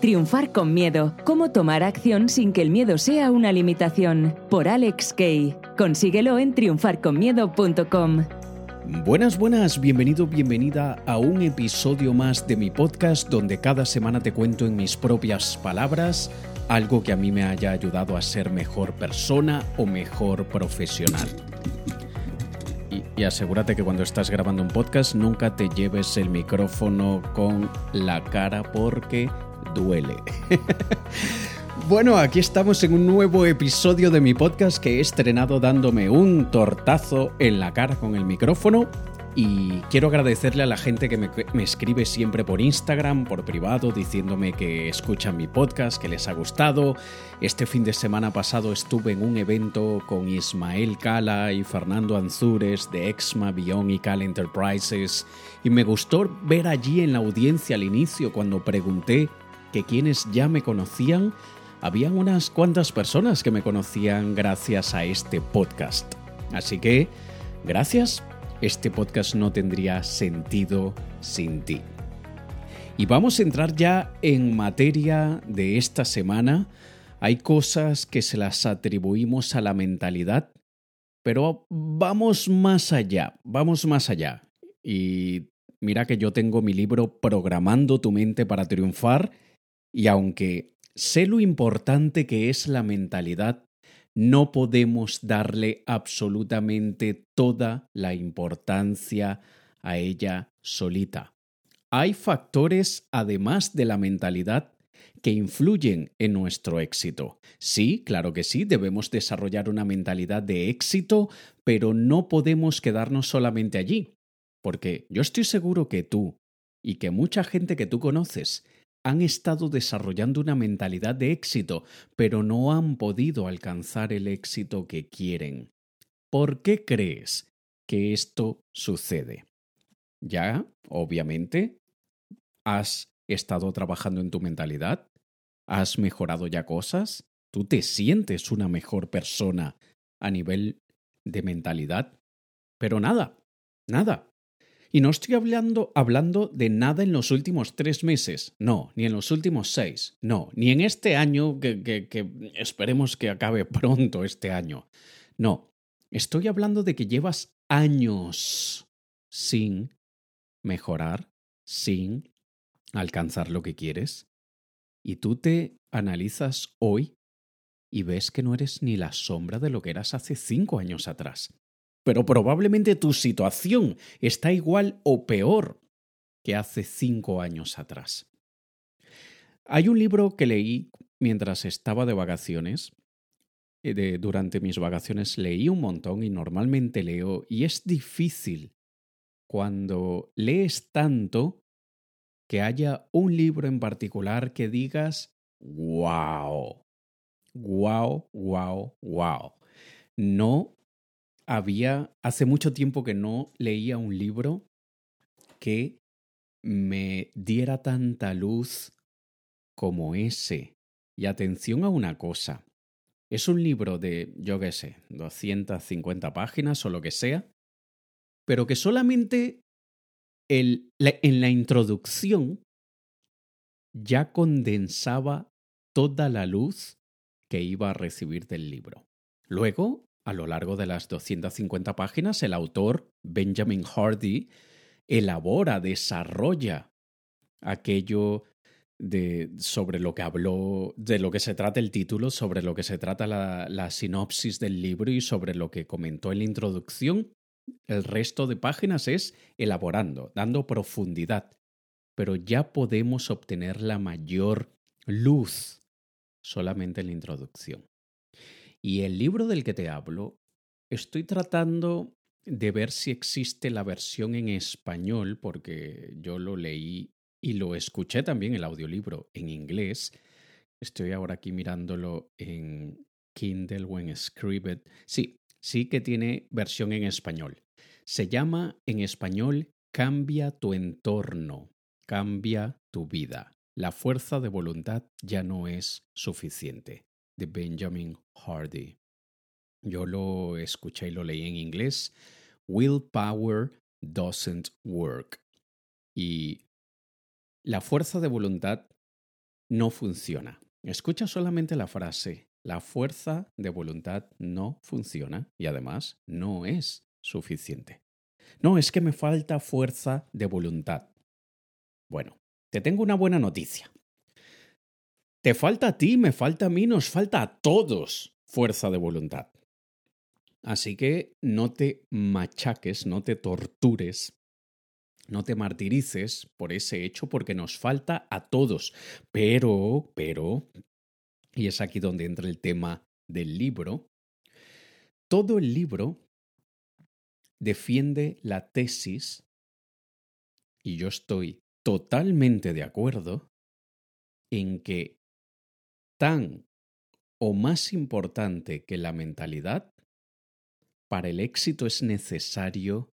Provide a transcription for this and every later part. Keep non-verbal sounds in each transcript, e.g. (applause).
Triunfar con miedo. Cómo tomar acción sin que el miedo sea una limitación. Por Alex Kay. Consíguelo en triunfarconmiedo.com. Buenas, buenas, bienvenido, bienvenida a un episodio más de mi podcast donde cada semana te cuento en mis propias palabras algo que a mí me haya ayudado a ser mejor persona o mejor profesional. Y, y, asegúrate que cuando estás grabando un podcast nunca te lleves el micrófono con la cara porque duele. (laughs) bueno, aquí estamos en un nuevo episodio de mi podcast que he estrenado dándome un tortazo en la cara con el micrófono. Y quiero agradecerle a la gente que me, escribe siempre por Instagram, por privado, diciéndome que escuchan mi podcast, que les ha gustado. Este fin de semana pasado estuve en un evento con Ismael Cala y Fernando Anzures de Exma, Cal Enterprises. Y me gustó ver allí en la audiencia al inicio cuando pregunté que quienes ya me conocían, habían unas cuantas personas que me conocían gracias a este podcast. Así que, gracias, este podcast no tendría sentido sin ti. Y vamos a entrar ya en materia de esta semana. Hay cosas que se las atribuimos a la mentalidad, pero vamos más allá, vamos más allá. Y mira que yo tengo mi libro Programando tu mente para triunfar y aunque sé lo importante que es la mentalidad, no podemos darle absolutamente toda la importancia a ella solita. Hay factores, además de la mentalidad, que influyen en nuestro éxito. Sí, claro que sí, debemos desarrollar una mentalidad de éxito, pero no podemos quedarnos solamente allí. Porque yo estoy seguro que tú y que mucha gente que tú conoces han estado desarrollando una mentalidad de éxito, pero no han podido alcanzar el éxito que quieren. ¿Por qué crees que esto sucede? Ya, obviamente, has estado trabajando en tu mentalidad, has mejorado ya cosas, tú te sientes una mejor persona a nivel de mentalidad, pero nada, nada. Y no estoy hablando, hablando de nada en los últimos tres meses, no, ni en los últimos seis, no, ni en este año que, que, esperemos que acabe (laughs) pronto este año. No, estoy hablando de que llevas años sin mejorar, sin alcanzar lo que quieres. Y tú te analizas hoy y ves que no eres ni la sombra de lo que eras hace cinco años atrás pero probablemente tu situación está igual o peor que hace cinco años atrás. Hay un libro que leí mientras estaba de vacaciones. Eh, de, durante mis vacaciones leí un montón y normalmente leo y es difícil cuando lees tanto que haya un libro en particular que digas, wow, wow, wow, wow. No había, hace mucho tiempo que no leía un libro que me diera tanta luz como ese. Y atención a una cosa. Es un libro de, yo qué sé, 250 páginas o lo que sea, pero que solamente el, en la introducción ya condensaba toda la luz que iba a recibir del libro. Luego, a lo largo de las 250 páginas, el autor, Benjamin Hardy, elabora, desarrolla aquello de, sobre lo que habló, de lo que se trata el título, sobre lo que se trata la, la sinopsis del libro y sobre lo que comentó en la introducción. El resto de páginas es elaborando, dando profundidad. Pero ya podemos obtener la mayor luz solamente en la introducción. Y el libro del que te hablo, estoy tratando de ver si existe la versión en español, porque yo lo leí y lo escuché también el audiolibro en inglés. Estoy ahora aquí mirándolo en Kindle o en Scribd. Sí, sí que tiene versión en español. Se llama en español Cambia tu entorno, cambia tu vida. La fuerza de voluntad ya no es suficiente de Benjamin Hardy. Yo lo escuché y lo leí en inglés. Willpower doesn't work. Y la fuerza de voluntad no funciona. Escucha solamente la frase, la fuerza de voluntad no funciona y además no es suficiente. No, es que me falta fuerza de voluntad. Bueno, te tengo una buena noticia. Te falta a ti, me falta a mí, nos falta a todos fuerza de voluntad. Así que no te machaques, no te tortures, no te martirices por ese hecho porque nos falta a todos. Pero, pero, y es aquí donde entra el tema del libro, todo el libro defiende la tesis, y yo estoy totalmente de acuerdo, en que tan o más importante que la mentalidad, para el éxito es necesario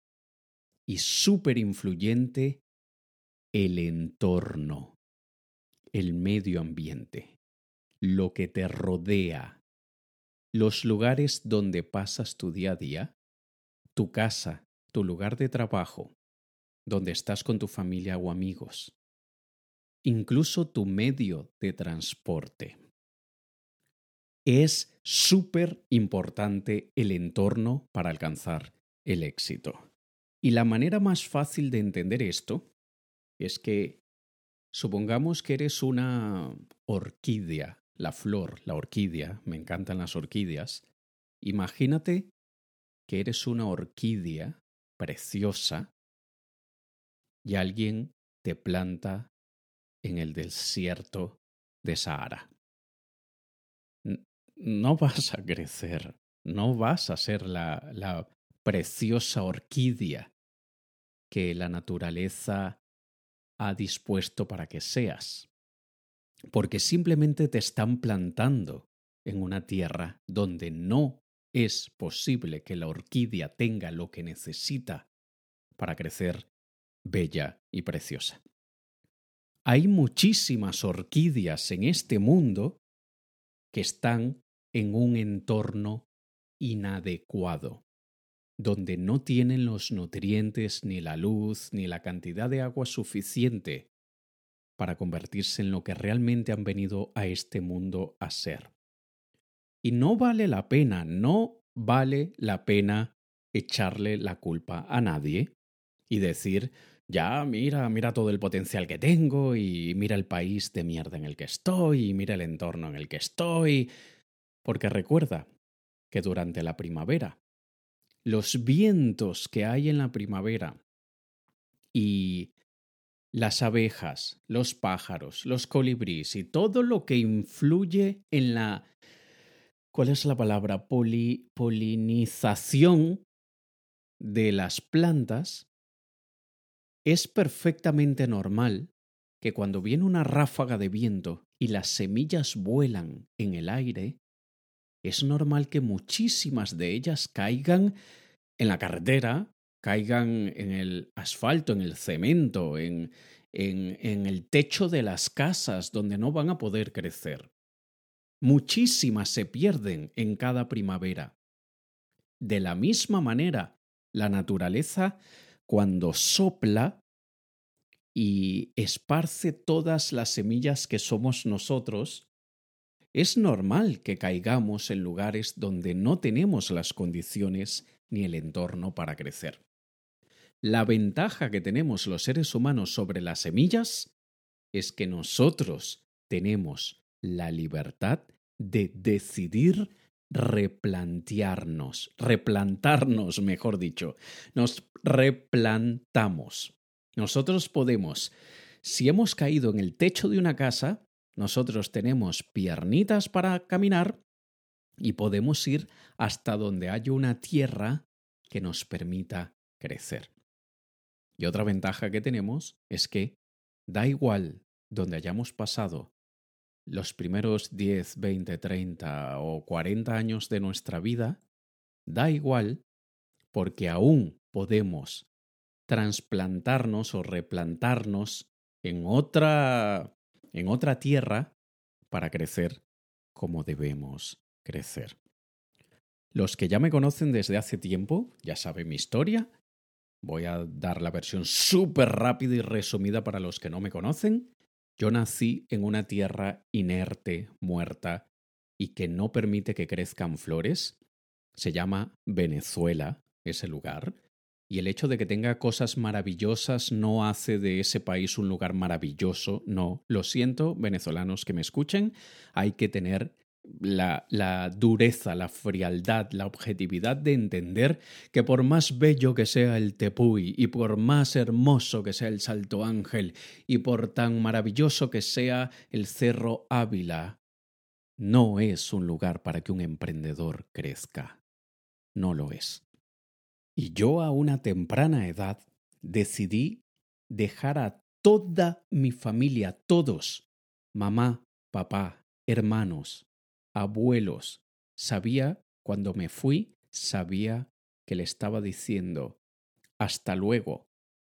y súper influyente el entorno, el medio ambiente, lo que te rodea, los lugares donde pasas tu día a día, tu casa, tu lugar de trabajo, donde estás con tu familia o amigos, incluso tu medio de transporte. Es súper importante el entorno para alcanzar el éxito. Y la manera más fácil de entender esto es que supongamos que eres una orquídea, la flor, la orquídea, me encantan las orquídeas. Imagínate que eres una orquídea preciosa y alguien te planta en el desierto de Sahara no vas a crecer, no vas a ser la, la preciosa orquídea que la naturaleza ha dispuesto para que seas, porque simplemente te están plantando en una tierra donde no es posible que la orquídea tenga lo que necesita para crecer bella y preciosa. Hay muchísimas orquídeas en este mundo que están en un entorno inadecuado, donde no tienen los nutrientes, ni la luz, ni la cantidad de agua suficiente para convertirse en lo que realmente han venido a este mundo a ser. Y no vale la pena, no vale la pena echarle la culpa a nadie y decir, ya, mira, mira todo el potencial que tengo y mira el país de mierda en el que estoy y mira el entorno en el que estoy porque recuerda que durante la primavera, los vientos que hay en la primavera y las abejas, los pájaros, los colibríes y todo lo que influye en la... ¿Cuál es la palabra? polinización de las plantas, es perfectamente normal que cuando viene una ráfaga de viento y las semillas vuelan en el aire, es normal que muchísimas de ellas caigan en la carretera, caigan en el asfalto, en el cemento, en, en, el techo de las casas donde no van a poder crecer. Muchísimas se pierden en cada primavera. De la misma manera, la naturaleza, cuando sopla y esparce todas las semillas que somos nosotros, es normal que caigamos en lugares donde no tenemos las condiciones ni el entorno para crecer. La ventaja que tenemos los seres humanos sobre las semillas es que nosotros tenemos la libertad de decidir replantearnos, replantarnos, mejor dicho. Nos replantamos. Nosotros podemos, si hemos caído en el techo de una casa, nosotros tenemos piernitas para caminar y podemos ir hasta donde haya una tierra que nos permita crecer. Y otra ventaja que tenemos es que da igual donde hayamos pasado los primeros 10, 20, 30 o 40 años de nuestra vida, da igual porque aún podemos trasplantarnos o replantarnos en otra en otra tierra para crecer como debemos crecer. Los que ya me conocen desde hace tiempo ya saben mi historia. Voy a dar la versión súper rápida y resumida para los que no me conocen. Yo nací en una tierra inerte, muerta, y que no permite que crezcan flores. Se llama Venezuela, ese lugar. Y el hecho de que tenga cosas maravillosas no hace de ese país un lugar maravilloso, no. Lo siento, venezolanos que me escuchen, hay que tener la, dureza, la frialdad, la objetividad de entender que por más bello que sea el Tepuy y por más hermoso que sea el Salto Ángel y por tan maravilloso que sea el Cerro Ávila, no es un lugar para que un emprendedor crezca. No lo es. Y yo a una temprana edad decidí dejar a toda mi familia, todos, mamá, papá, hermanos, abuelos. Sabía, cuando me fui, sabía que le estaba diciendo hasta luego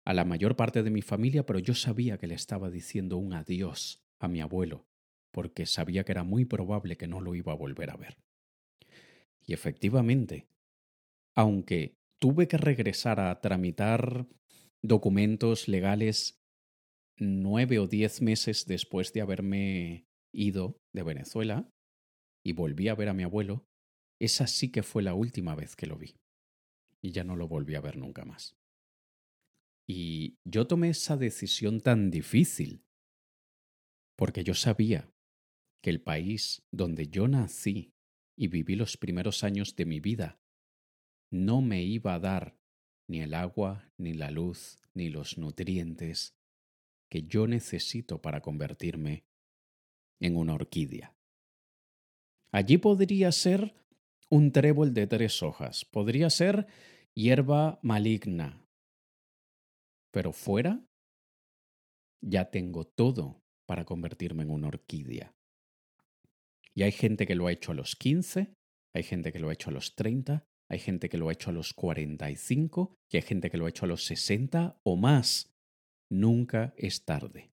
a la mayor parte de mi familia, pero yo sabía que le estaba diciendo un adiós a mi abuelo, porque sabía que era muy probable que no lo iba a volver a ver. Y efectivamente, aunque tuve que regresar a tramitar documentos legales nueve o diez meses después de haberme ido de Venezuela, y volví a ver a mi abuelo, esa sí que fue la última vez que lo vi. Y ya no lo volví a ver nunca más. Y yo tomé esa decisión tan difícil porque yo sabía que el país donde yo nací y viví los primeros años de mi vida no me iba a dar ni el agua, ni la luz, ni los nutrientes que yo necesito para convertirme en una orquídea. Allí podría ser un trébol de tres hojas, podría ser hierba maligna. Pero fuera ya tengo todo para convertirme en una orquídea. Y hay gente que lo ha hecho a los 15, hay gente que lo ha hecho a los 30, hay gente que lo ha hecho a los 45 y hay gente que lo ha hecho a los 60 o más. Nunca es tarde.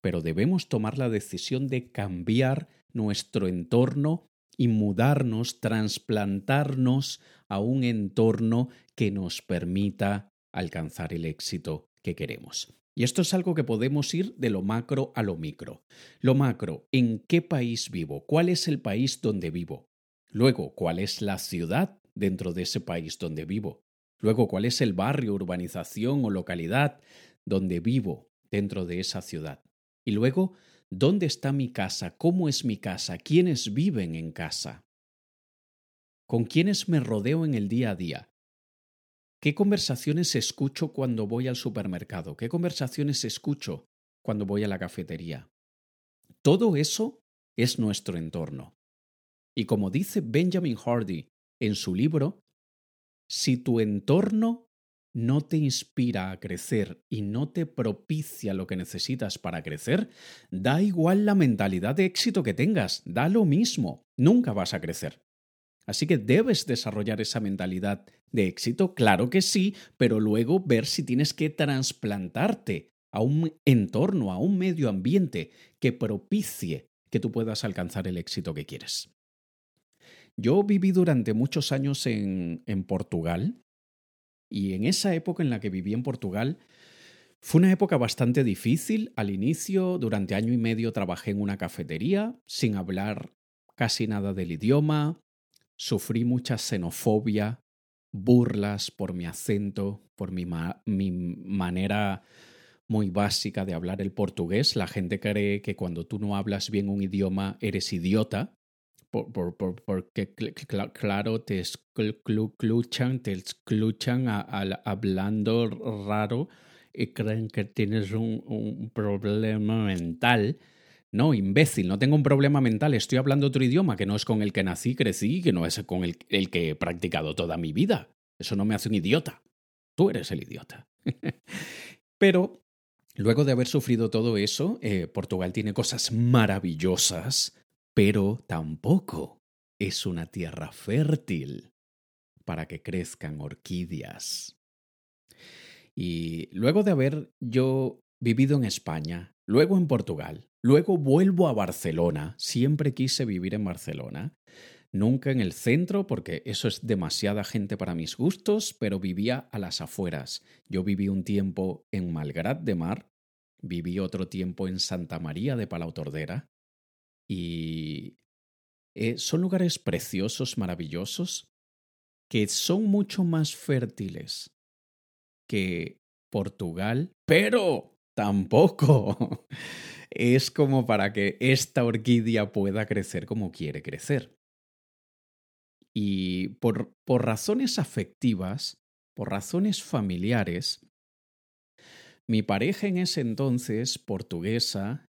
Pero debemos tomar la decisión de cambiar nuestro entorno y mudarnos, trasplantarnos a un entorno que nos permita alcanzar el éxito que queremos. Y esto es algo que podemos ir de lo macro a lo micro. Lo macro, ¿en qué país vivo? ¿Cuál es el país donde vivo? Luego, ¿cuál es la ciudad dentro de ese país donde vivo? Luego, ¿cuál es el barrio, urbanización o localidad donde vivo dentro de esa ciudad? Y luego, ¿Dónde está mi casa? ¿Cómo es mi casa? ¿Quiénes viven en casa? ¿Con quiénes me rodeo en el día a día? ¿Qué conversaciones escucho cuando voy al supermercado? ¿Qué conversaciones escucho cuando voy a la cafetería? Todo eso es nuestro entorno. Y como dice Benjamin Hardy en su libro, si tu entorno no te inspira a crecer y no te propicia lo que necesitas para crecer, da igual la mentalidad de éxito que tengas, da lo mismo, nunca vas a crecer. Así que debes desarrollar esa mentalidad de éxito, claro que sí, pero luego ver si tienes que trasplantarte a un entorno, a un medio ambiente que propicie que tú puedas alcanzar el éxito que quieres. Yo viví durante muchos años en, en Portugal, y en esa época en la que viví en Portugal, fue una época bastante difícil. Al inicio, durante año y medio, trabajé en una cafetería sin hablar casi nada del idioma. Sufrí mucha xenofobia, burlas por mi acento, por mi, mi manera muy básica de hablar el portugués. La gente cree que cuando tú no hablas bien un idioma eres idiota por, por, por, porque claro, te escuchan, te escuchan hablando raro y creen que tienes un, un, problema mental. No, imbécil, no tengo un problema mental, estoy hablando otro idioma que no es con el que nací, crecí, que no es con el, el que he practicado toda mi vida. Eso no me hace un idiota. Tú eres el idiota. (laughs) Pero luego de haber sufrido todo eso, eh, Portugal tiene cosas maravillosas pero tampoco es una tierra fértil para que crezcan orquídeas. Y luego de haber yo vivido en España, luego en Portugal, luego vuelvo a Barcelona, siempre quise vivir en Barcelona, nunca en el centro porque eso es demasiada gente para mis gustos, pero vivía a las afueras. Yo viví un tiempo en Malgrat de Mar, viví otro tiempo en Santa María de Palautordera y eh, son lugares preciosos, maravillosos, que son mucho más fértiles que Portugal, pero tampoco (laughs) es como para que esta orquídea pueda crecer como quiere crecer. Y por, por razones afectivas, por razones familiares, mi pareja en ese entonces, portuguesa,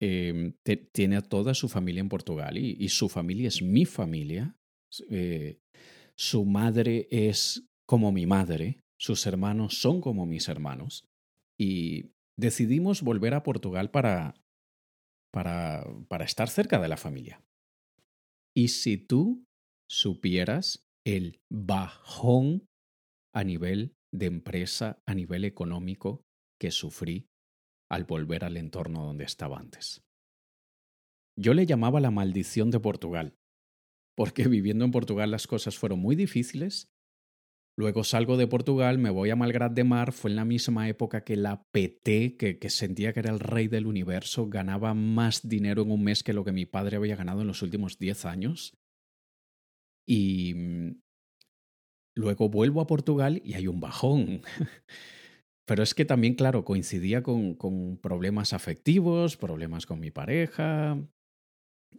eh, tiene a toda su familia en Portugal y, y su familia es mi familia. Eh, su madre es como mi madre, sus hermanos son como mis hermanos. Y decidimos volver a Portugal para, para, para estar cerca de la familia. Y si tú supieras el bajón a nivel de empresa, a nivel económico que sufrí al volver al entorno donde estaba antes. Yo le llamaba la maldición de Portugal, porque viviendo en Portugal las cosas fueron muy difíciles. Luego salgo de Portugal, me voy a Malgrat de Mar, fue en la misma época que la PT, que, que sentía que era el rey del universo, ganaba más dinero en un mes que lo que mi padre había ganado en los últimos 10 años. Y mm, luego vuelvo a Portugal y hay un bajón. (laughs) Pero es que también, claro, coincidía con, con problemas afectivos, problemas con mi pareja,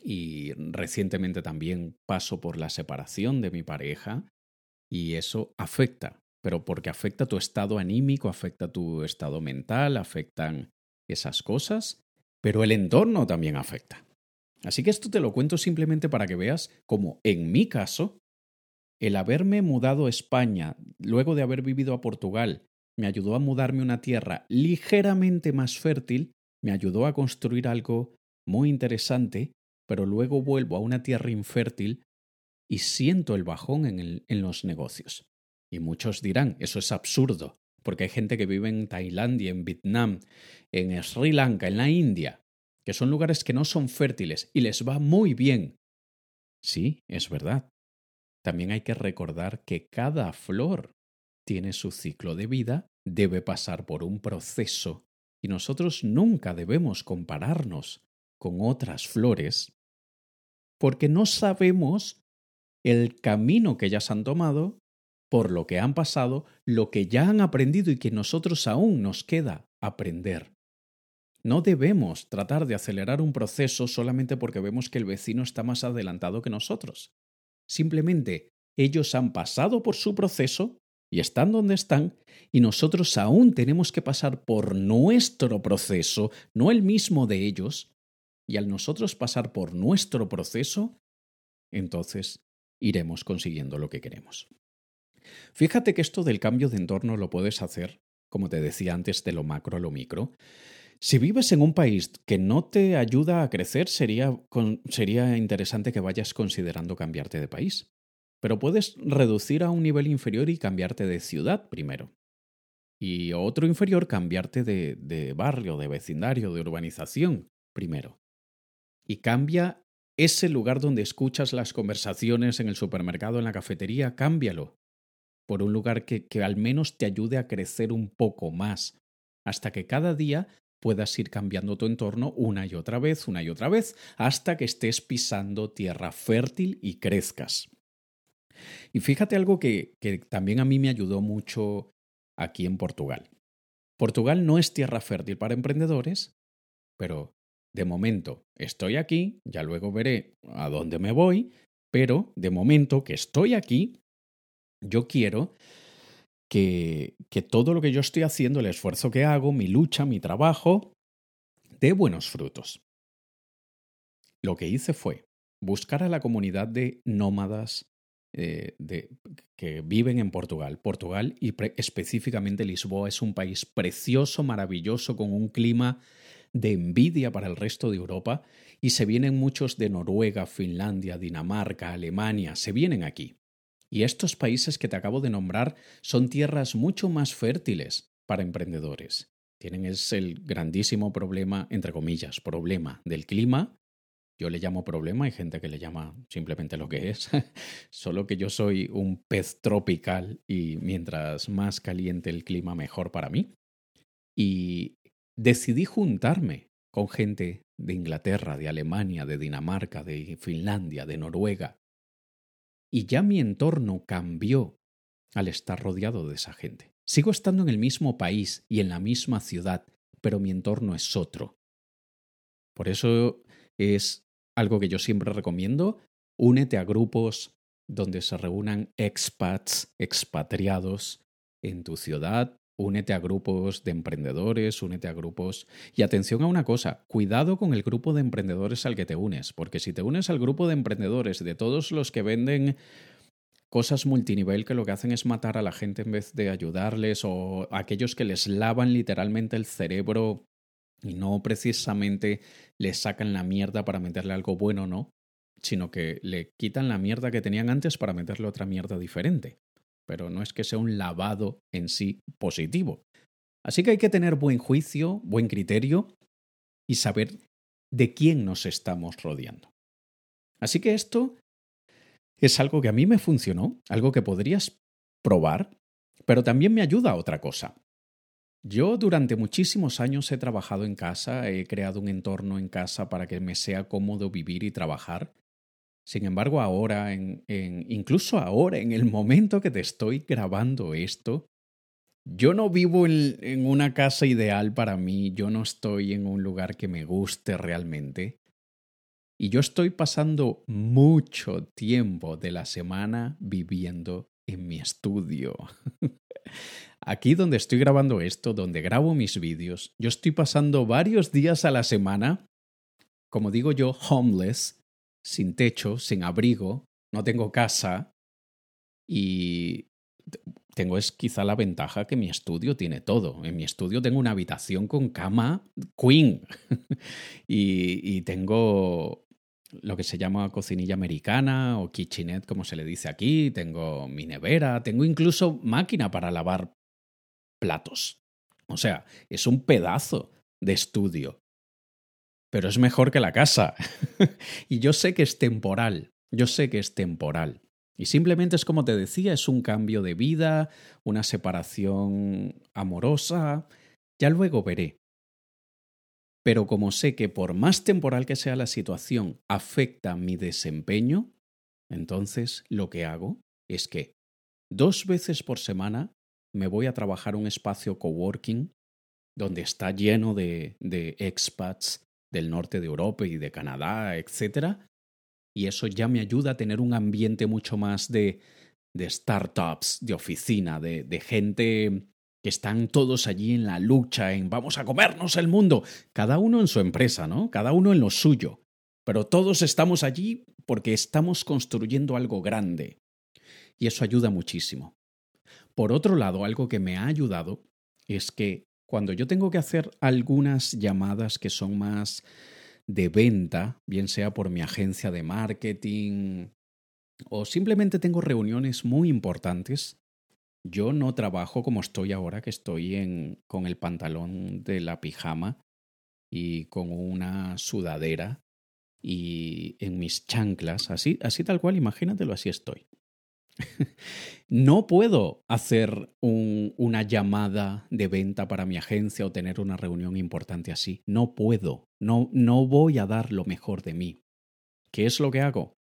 y recientemente también paso por la separación de mi pareja y eso afecta, pero porque afecta tu estado anímico, afecta tu estado mental, afectan esas cosas, pero el entorno también afecta. Así que esto te lo cuento simplemente para que veas cómo en mi caso, el haberme mudado a España, luego de haber vivido a Portugal, me ayudó a mudarme a una tierra ligeramente más fértil, me ayudó a construir algo muy interesante, pero luego vuelvo a una tierra infértil y siento el bajón en, en los negocios. Y muchos dirán, eso es absurdo, porque hay gente que vive en Tailandia, en Vietnam, en Sri Lanka, en la India, que son lugares que no son fértiles y les va muy bien. Sí, es verdad. También hay que recordar que cada flor tiene su ciclo de vida, debe pasar por un proceso y nosotros nunca debemos compararnos con otras flores porque no sabemos el camino que ellas han tomado, por lo que han pasado, lo que ya han aprendido y que nosotros aún nos queda aprender. No debemos tratar de acelerar un proceso solamente porque vemos que el vecino está más adelantado que nosotros. Simplemente ellos han pasado por su proceso y están donde están, y nosotros aún tenemos que pasar por nuestro proceso, no el mismo de ellos, y al nosotros pasar por nuestro proceso, entonces iremos consiguiendo lo que queremos. Fíjate que esto del cambio de entorno lo puedes hacer, como te decía antes, de lo macro a lo micro. Si vives en un país que no te ayuda a crecer, sería, sería interesante que vayas considerando cambiarte de país. Pero puedes reducir a un nivel inferior y cambiarte de ciudad primero. Y otro inferior cambiarte de, de barrio, de vecindario, de urbanización primero. Y cambia ese lugar donde escuchas las conversaciones en el supermercado, en la cafetería, cámbialo por un lugar que, que al menos te ayude a crecer un poco más, hasta que cada día puedas ir cambiando tu entorno una y otra vez, una y otra vez, hasta que estés pisando tierra fértil y crezcas. Y fíjate algo que, también a mí me ayudó mucho aquí en Portugal. Portugal no es tierra fértil para emprendedores, pero de momento estoy aquí, ya luego veré a dónde me voy, pero de momento que estoy aquí, yo quiero que, que todo lo que yo estoy haciendo, el esfuerzo que hago, mi lucha, mi trabajo, dé buenos frutos. Lo que hice fue buscar a la comunidad de nómadas eh, de, que viven en Portugal. Portugal y específicamente Lisboa es un país precioso, maravilloso, con un clima de envidia para el resto de Europa y se vienen muchos de Noruega, Finlandia, Dinamarca, Alemania, se vienen aquí. Y estos países que te acabo de nombrar son tierras mucho más fértiles para emprendedores. Tienen es el grandísimo problema, entre comillas, problema del clima yo le llamo problema, hay gente que le llama simplemente lo que es, (laughs) solo que yo soy un pez tropical y mientras más caliente el clima, mejor para mí. Y decidí juntarme con gente de Inglaterra, de Alemania, de Dinamarca, de Finlandia, de Noruega. Y ya mi entorno cambió al estar rodeado de esa gente. Sigo estando en el mismo país y en la misma ciudad, pero mi entorno es otro. Por eso es algo que yo siempre recomiendo. Únete a grupos donde se reúnan expats, expatriados en tu ciudad. Únete a grupos de emprendedores, únete a grupos... Y atención a una cosa, cuidado con el grupo de emprendedores al que te unes, porque si te unes al grupo de emprendedores de todos los que venden cosas multinivel que lo que hacen es matar a la gente en vez de ayudarles o aquellos que les lavan literalmente el cerebro y no precisamente les sacan la mierda para meterle algo bueno, no, sino que le quitan la mierda que tenían antes para meterle otra mierda diferente. Pero no es que sea un lavado en sí positivo. Así que hay que tener buen juicio, buen criterio y saber de quién nos estamos rodeando. Así que esto es algo que a mí me funcionó, algo que podrías probar, pero también me ayuda a otra cosa. Yo durante muchísimos años he trabajado en casa, he creado un entorno en casa para que me sea cómodo vivir y trabajar. Sin embargo, ahora, en, incluso ahora, en el momento que te estoy grabando esto, yo no vivo en una casa ideal para mí, yo no estoy en un lugar que me guste realmente. Y yo estoy pasando mucho tiempo de la semana viviendo en mi estudio. (laughs) Aquí donde estoy grabando esto, donde grabo mis vídeos, yo estoy pasando varios días a la semana, como digo yo, homeless, sin techo, sin abrigo, no tengo casa y tengo es quizá la ventaja que mi estudio tiene todo. En mi estudio tengo una habitación con cama queen (laughs) y, y tengo lo que se llama cocinilla americana o kitchenette, como se le dice aquí, tengo mi nevera, tengo incluso máquina para lavar platos. O sea, es un pedazo de estudio. Pero es mejor que la casa. (laughs) y yo sé que es temporal, yo sé que es temporal. Y simplemente es como te decía, es un cambio de vida, una separación amorosa. Ya luego veré. Pero como sé que por más temporal que sea la situación afecta mi desempeño, entonces lo que hago es que dos veces por semana me voy a trabajar un espacio coworking donde está lleno de, de expats del norte de Europa y de Canadá, etc. Y eso ya me ayuda a tener un ambiente mucho más de, de startups, de oficina, de, de gente que están todos allí en la lucha, en vamos a comernos el mundo, cada uno en su empresa, ¿no? Cada uno en lo suyo. Pero todos estamos allí porque estamos construyendo algo grande. Y eso ayuda muchísimo. Por otro lado, algo que me ha ayudado es que cuando yo tengo que hacer algunas llamadas que son más de venta, bien sea por mi agencia de marketing o simplemente tengo reuniones muy importantes, yo no trabajo como estoy ahora, que estoy en, con el pantalón de la pijama y con una sudadera y en mis chanclas, así, así tal cual, imagínatelo, así estoy. (laughs) no puedo hacer un, una llamada de venta para mi agencia o tener una reunión importante así. No puedo. No, no voy a dar lo mejor de mí. ¿Qué es lo que hago?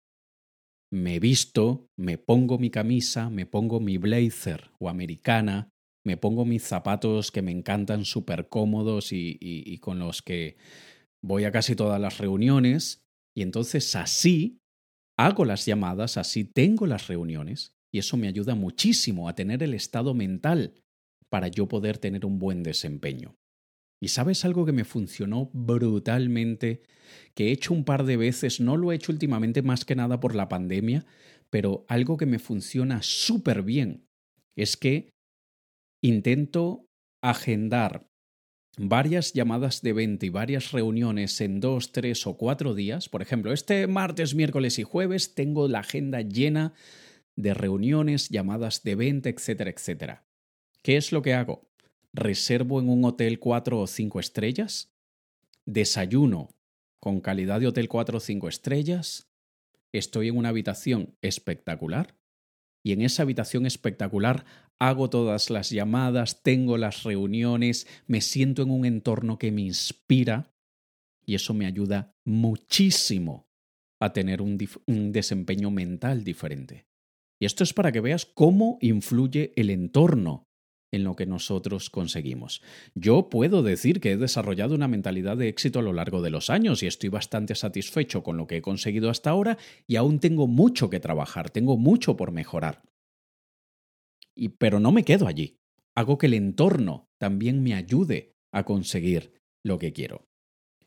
Me visto, me pongo mi camisa, me pongo mi blazer o americana, me pongo mis zapatos que me encantan súper cómodos y, y, con los que voy a casi todas las reuniones y entonces así hago las llamadas, así tengo las reuniones y eso me ayuda muchísimo a tener el estado mental para yo poder tener un buen desempeño. Y sabes algo que me funcionó brutalmente, que he hecho un par de veces, no lo he hecho últimamente más que nada por la pandemia, pero algo que me funciona súper bien es que intento agendar varias llamadas de venta y varias reuniones en dos, tres o cuatro días. Por ejemplo, este martes, miércoles y jueves tengo la agenda llena de reuniones, llamadas de venta, etcétera, etcétera. ¿Qué es lo que hago? Reservo en un hotel cuatro o cinco estrellas, desayuno con calidad de hotel cuatro o cinco estrellas, estoy en una habitación espectacular y en esa habitación espectacular hago todas las llamadas, tengo las reuniones, me siento en un entorno que me inspira y eso me ayuda muchísimo a tener un, desempeño mental diferente. Y esto es para que veas cómo influye el entorno en lo que nosotros conseguimos. Yo puedo decir que he desarrollado una mentalidad de éxito a lo largo de los años y estoy bastante satisfecho con lo que he conseguido hasta ahora y aún tengo mucho que trabajar, tengo mucho por mejorar. Y, pero no me quedo allí. Hago que el entorno también me ayude a conseguir lo que quiero.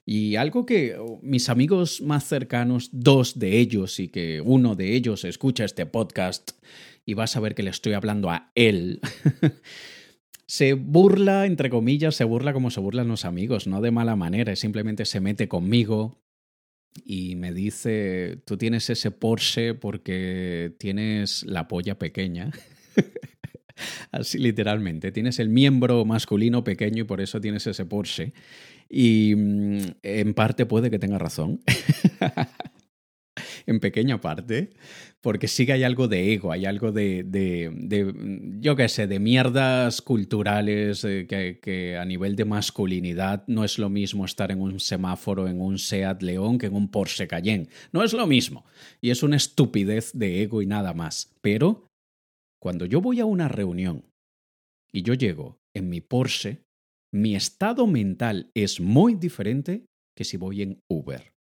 Y algo que oh, mis amigos más cercanos, dos de ellos y que uno de ellos escucha este podcast y vas a ver que le estoy hablando a él, (laughs) se burla, entre comillas, se burla como se burlan los amigos, no de mala manera, simplemente se mete conmigo y me dice, tú tienes ese Porsche porque tienes la polla pequeña. (laughs) Así literalmente, tienes el miembro masculino pequeño y por eso tienes ese Porsche. Y mm, en parte puede que tenga razón. (laughs) en pequeña parte, porque sí que hay algo de ego, hay algo de, de, yo qué sé, de mierdas culturales eh, que, que, a nivel de masculinidad no es lo mismo estar en un semáforo en un Seat León que en un Porsche Cayenne. No es lo mismo. Y es una estupidez de ego y nada más. Pero cuando yo voy a una reunión y yo llego en mi Porsche, mi estado mental es muy diferente que si voy en Uber.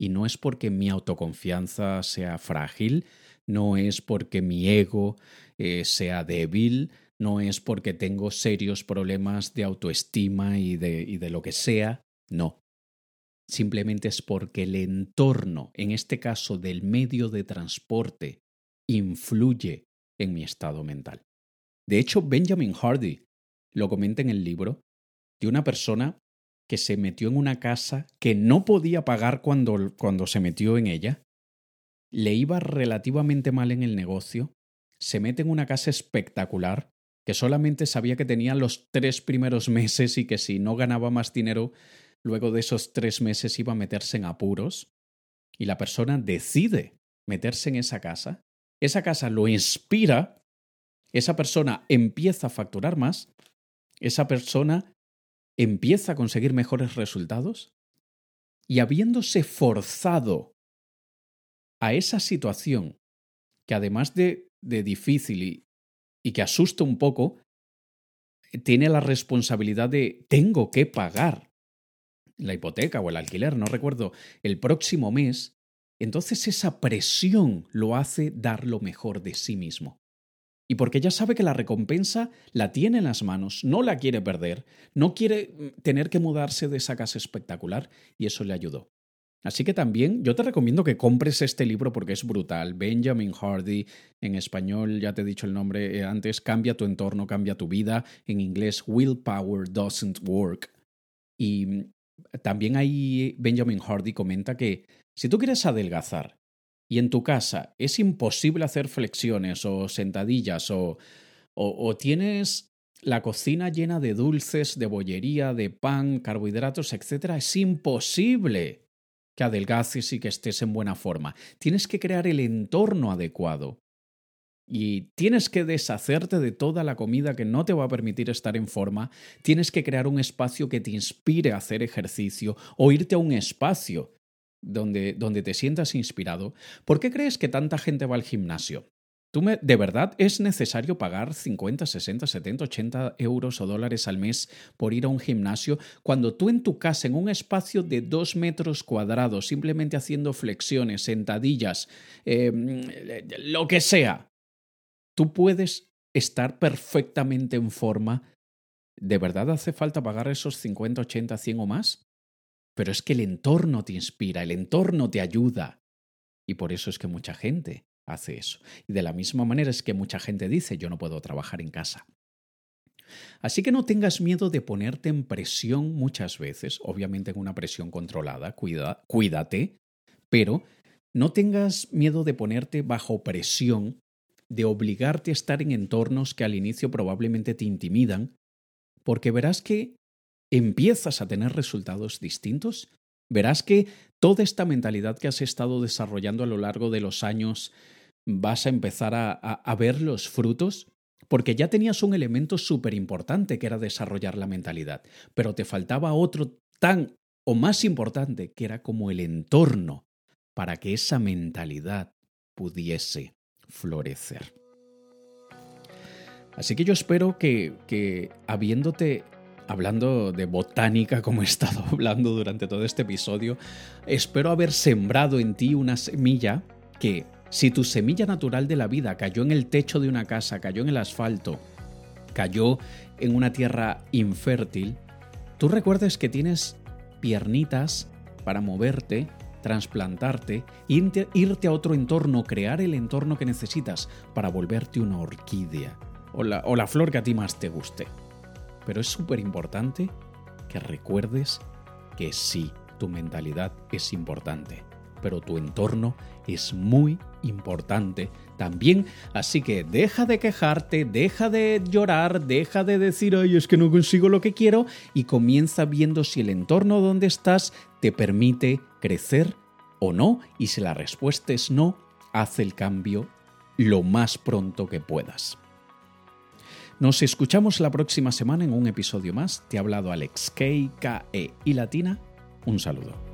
Y no es porque mi autoconfianza sea frágil, no es porque mi ego eh, sea débil, no es porque tengo serios problemas de autoestima y de, y de lo que sea, no. Simplemente es porque el entorno, en este caso del medio de transporte, influye en mi estado mental. De hecho, Benjamin Hardy lo comenta en el libro de una persona que se metió en una casa que no podía pagar cuando, cuando se metió en ella, le iba relativamente mal en el negocio, se mete en una casa espectacular, que solamente sabía que tenía los tres primeros meses y que si no ganaba más dinero, luego de esos tres meses iba a meterse en apuros, y la persona decide meterse en esa casa, esa casa lo inspira, esa persona empieza a facturar más, esa persona empieza a conseguir mejores resultados y habiéndose forzado a esa situación que además de, difícil y, y que asusta un poco, tiene la responsabilidad de tengo que pagar la hipoteca o el alquiler, no recuerdo, el próximo mes, entonces esa presión lo hace dar lo mejor de sí mismo y porque ya sabe que la recompensa la tiene en las manos, no la quiere perder, no quiere mm, tener que mudarse de esa casa espectacular y eso le ayudó. Así que también yo te recomiendo que compres este libro porque es brutal. Benjamin Hardy, en español ya te he dicho el nombre eh, antes, Cambia tu entorno, cambia tu vida. En inglés, Willpower Doesn't Work. Y mm, también ahí Benjamin Hardy comenta que si tú quieres adelgazar y en tu casa es imposible hacer flexiones o sentadillas o, o, tienes la cocina llena de dulces, de bollería, de pan, carbohidratos, etc., es imposible que adelgaces y que estés en buena forma. Tienes que crear el entorno adecuado. Y tienes que deshacerte de toda la comida que no te va a permitir estar en forma. Tienes que crear un espacio que te inspire a hacer ejercicio o irte a un espacio donde, donde te sientas inspirado, ¿por qué crees que tanta gente va al gimnasio? ¿Tú ¿De verdad es necesario pagar 50, 60, 70, 80 euros o dólares al mes por ir a un gimnasio cuando tú en tu casa, en un espacio de dos metros cuadrados, simplemente haciendo flexiones, sentadillas, em, lo que sea, tú puedes estar perfectamente en forma? ¿De verdad hace falta pagar esos 50, 80, 100 o más? Pero es que el entorno te inspira, el entorno te ayuda. Y por eso es que mucha gente hace eso. Y de la misma manera es que mucha gente dice, yo no puedo trabajar en casa. Así que no tengas miedo de ponerte en presión muchas veces, obviamente en una presión controlada, cuida, cuídate, pero no tengas miedo de ponerte bajo presión, de obligarte a estar en entornos que al inicio probablemente te intimidan, porque verás que empiezas a tener resultados distintos, verás que toda esta mentalidad que has estado desarrollando a lo largo de los años vas a empezar a, ver los frutos porque ya tenías un elemento súper importante que era desarrollar la mentalidad, pero te faltaba otro tan o más importante que era como el entorno para que esa mentalidad pudiese florecer. Así que yo espero que, que habiéndote hablando de botánica como he estado (laughs) hablando durante todo este episodio, espero haber sembrado en ti una semilla que, si tu semilla natural de la vida cayó en el techo de una casa, cayó en el asfalto, cayó en una tierra infértil, tú recuerdes que tienes piernitas para moverte, trasplantarte, irte, a otro entorno, crear el entorno que necesitas para volverte una orquídea o la flor que a ti más te guste. Pero es súper importante que recuerdes que sí, tu mentalidad es importante, pero tu entorno es muy importante también. Así que deja de quejarte, deja de llorar, deja de decir, ay, es que no consigo lo que quiero, y comienza viendo si el entorno donde estás te permite crecer o no, y si la respuesta es no, haz el cambio lo más pronto que puedas. Nos escuchamos la próxima semana en un episodio más. Te ha hablado Alex K, K, E y Latina. Un saludo.